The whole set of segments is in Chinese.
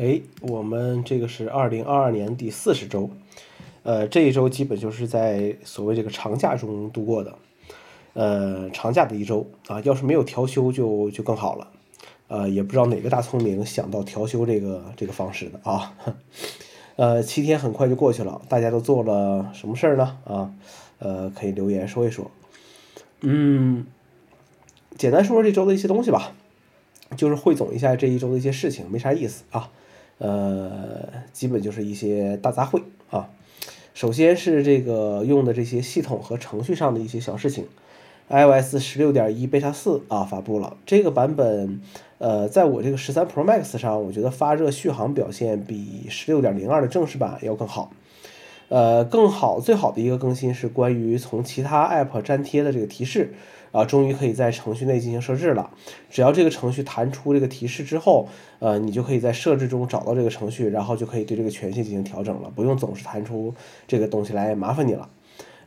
哎，我们这个是二零二二年第四十周，呃，这一周基本就是在所谓这个长假中度过的，呃，长假的一周啊，要是没有调休就就更好了，呃，也不知道哪个大聪明想到调休这个这个方式的啊，呃，七天很快就过去了，大家都做了什么事儿呢？啊，呃，可以留言说一说，嗯，简单说说这周的一些东西吧，就是汇总一下这一周的一些事情，没啥意思啊。呃，基本就是一些大杂烩啊。首先是这个用的这些系统和程序上的一些小事情。iOS 十六点一 Beta 四啊发布了，这个版本，呃，在我这个十三 Pro Max 上，我觉得发热续航表现比十六点零二的正式版要更好。呃，更好最好的一个更新是关于从其他 App 粘贴的这个提示。啊，终于可以在程序内进行设置了。只要这个程序弹出这个提示之后，呃，你就可以在设置中找到这个程序，然后就可以对这个权限进行调整了，不用总是弹出这个东西来麻烦你了。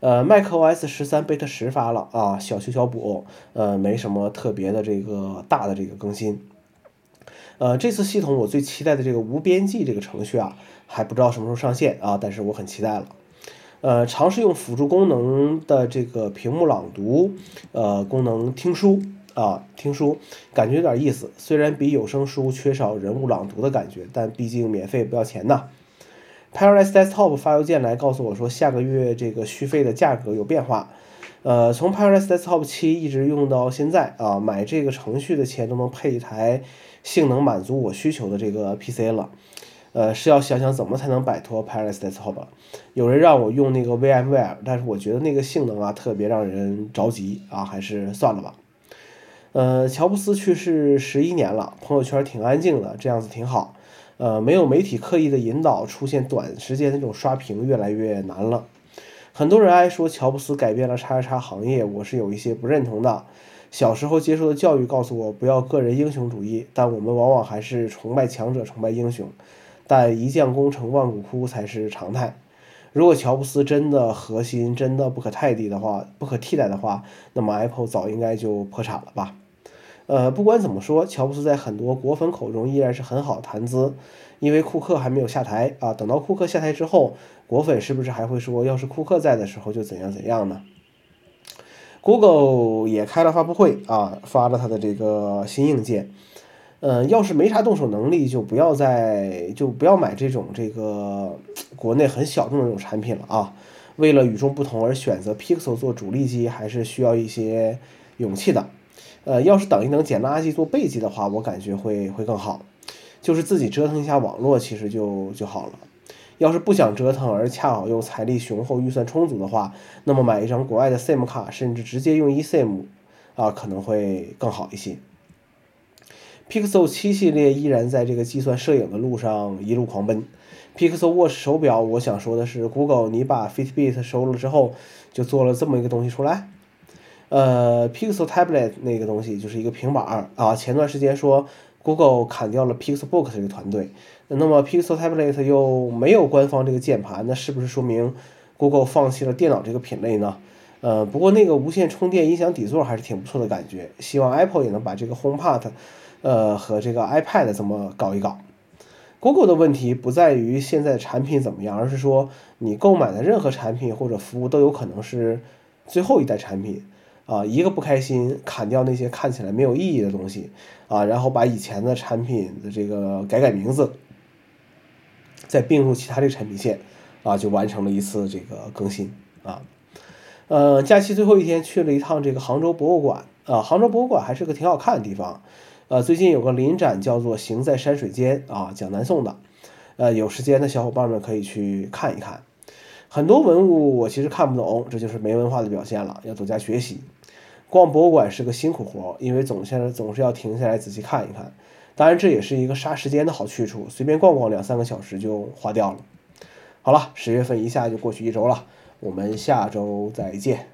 呃，macOS 十三 Beta 十发了啊，小修小补，呃，没什么特别的这个大的这个更新。呃，这次系统我最期待的这个无边际这个程序啊，还不知道什么时候上线啊，但是我很期待了。呃，尝试用辅助功能的这个屏幕朗读，呃，功能听书啊，听书感觉有点意思。虽然比有声书缺少人物朗读的感觉，但毕竟免费不要钱呐。Paradise Desktop 发邮件来告诉我说，下个月这个续费的价格有变化。呃，从 Paradise Desktop 七一直用到现在啊，买这个程序的钱都能配一台性能满足我需求的这个 PC 了。呃，是要想想怎么才能摆脱 Paradise Desktop。有人让我用那个 VMware，但是我觉得那个性能啊特别让人着急啊，还是算了吧。呃，乔布斯去世十一年了，朋友圈挺安静的，这样子挺好。呃，没有媒体刻意的引导，出现短时间那种刷屏越来越难了。很多人爱说乔布斯改变了叉叉叉行业，我是有一些不认同的。小时候接受的教育告诉我不要个人英雄主义，但我们往往还是崇拜强者，崇拜英雄。但一将功成万骨枯才是常态。如果乔布斯真的核心真的不可替代的话，不可替代的话，那么 Apple 早应该就破产了吧？呃，不管怎么说，乔布斯在很多果粉口中依然是很好的谈资，因为库克还没有下台啊。等到库克下台之后，果粉是不是还会说，要是库克在的时候就怎样怎样呢？Google 也开了发布会啊，发了他的这个新硬件。嗯，要是没啥动手能力，就不要再就不要买这种这个国内很小众的这种产品了啊！为了与众不同而选择 Pixel 做主力机，还是需要一些勇气的。呃，要是等一等捡垃圾做备机的话，我感觉会会更好。就是自己折腾一下网络，其实就就好了。要是不想折腾，而恰好又财力雄厚、预算充足的话，那么买一张国外的 SIM 卡，甚至直接用 eSIM 啊，可能会更好一些。Pixel 七系列依然在这个计算摄影的路上一路狂奔。Pixel Watch 手表，我想说的是，Google，你把 Fitbit 收了之后，就做了这么一个东西出来。呃，Pixel Tablet 那个东西就是一个平板啊。前段时间说 Google 砍掉了 Pixelbook 这个团队，那么 Pixel Tablet 又没有官方这个键盘，那是不是说明 Google 放弃了电脑这个品类呢？呃，不过那个无线充电音响底座还是挺不错的感觉，希望 Apple 也能把这个 HomePod。呃，和这个 iPad 这么搞一搞？Google 的问题不在于现在产品怎么样，而是说你购买的任何产品或者服务都有可能是最后一代产品啊。一个不开心，砍掉那些看起来没有意义的东西啊，然后把以前的产品的这个改改名字，再并入其他这个产品线啊，就完成了一次这个更新啊。呃，假期最后一天去了一趟这个杭州博物馆啊，杭州博物馆还是个挺好看的地方。呃，最近有个临展叫做《行在山水间》啊，讲南宋的。呃，有时间的小伙伴们可以去看一看。很多文物我其实看不懂，这就是没文化的表现了，要多加学习。逛博物馆是个辛苦活，因为总是总是要停下来仔细看一看。当然，这也是一个杀时间的好去处，随便逛逛两三个小时就花掉了。好了，十月份一下就过去一周了，我们下周再见。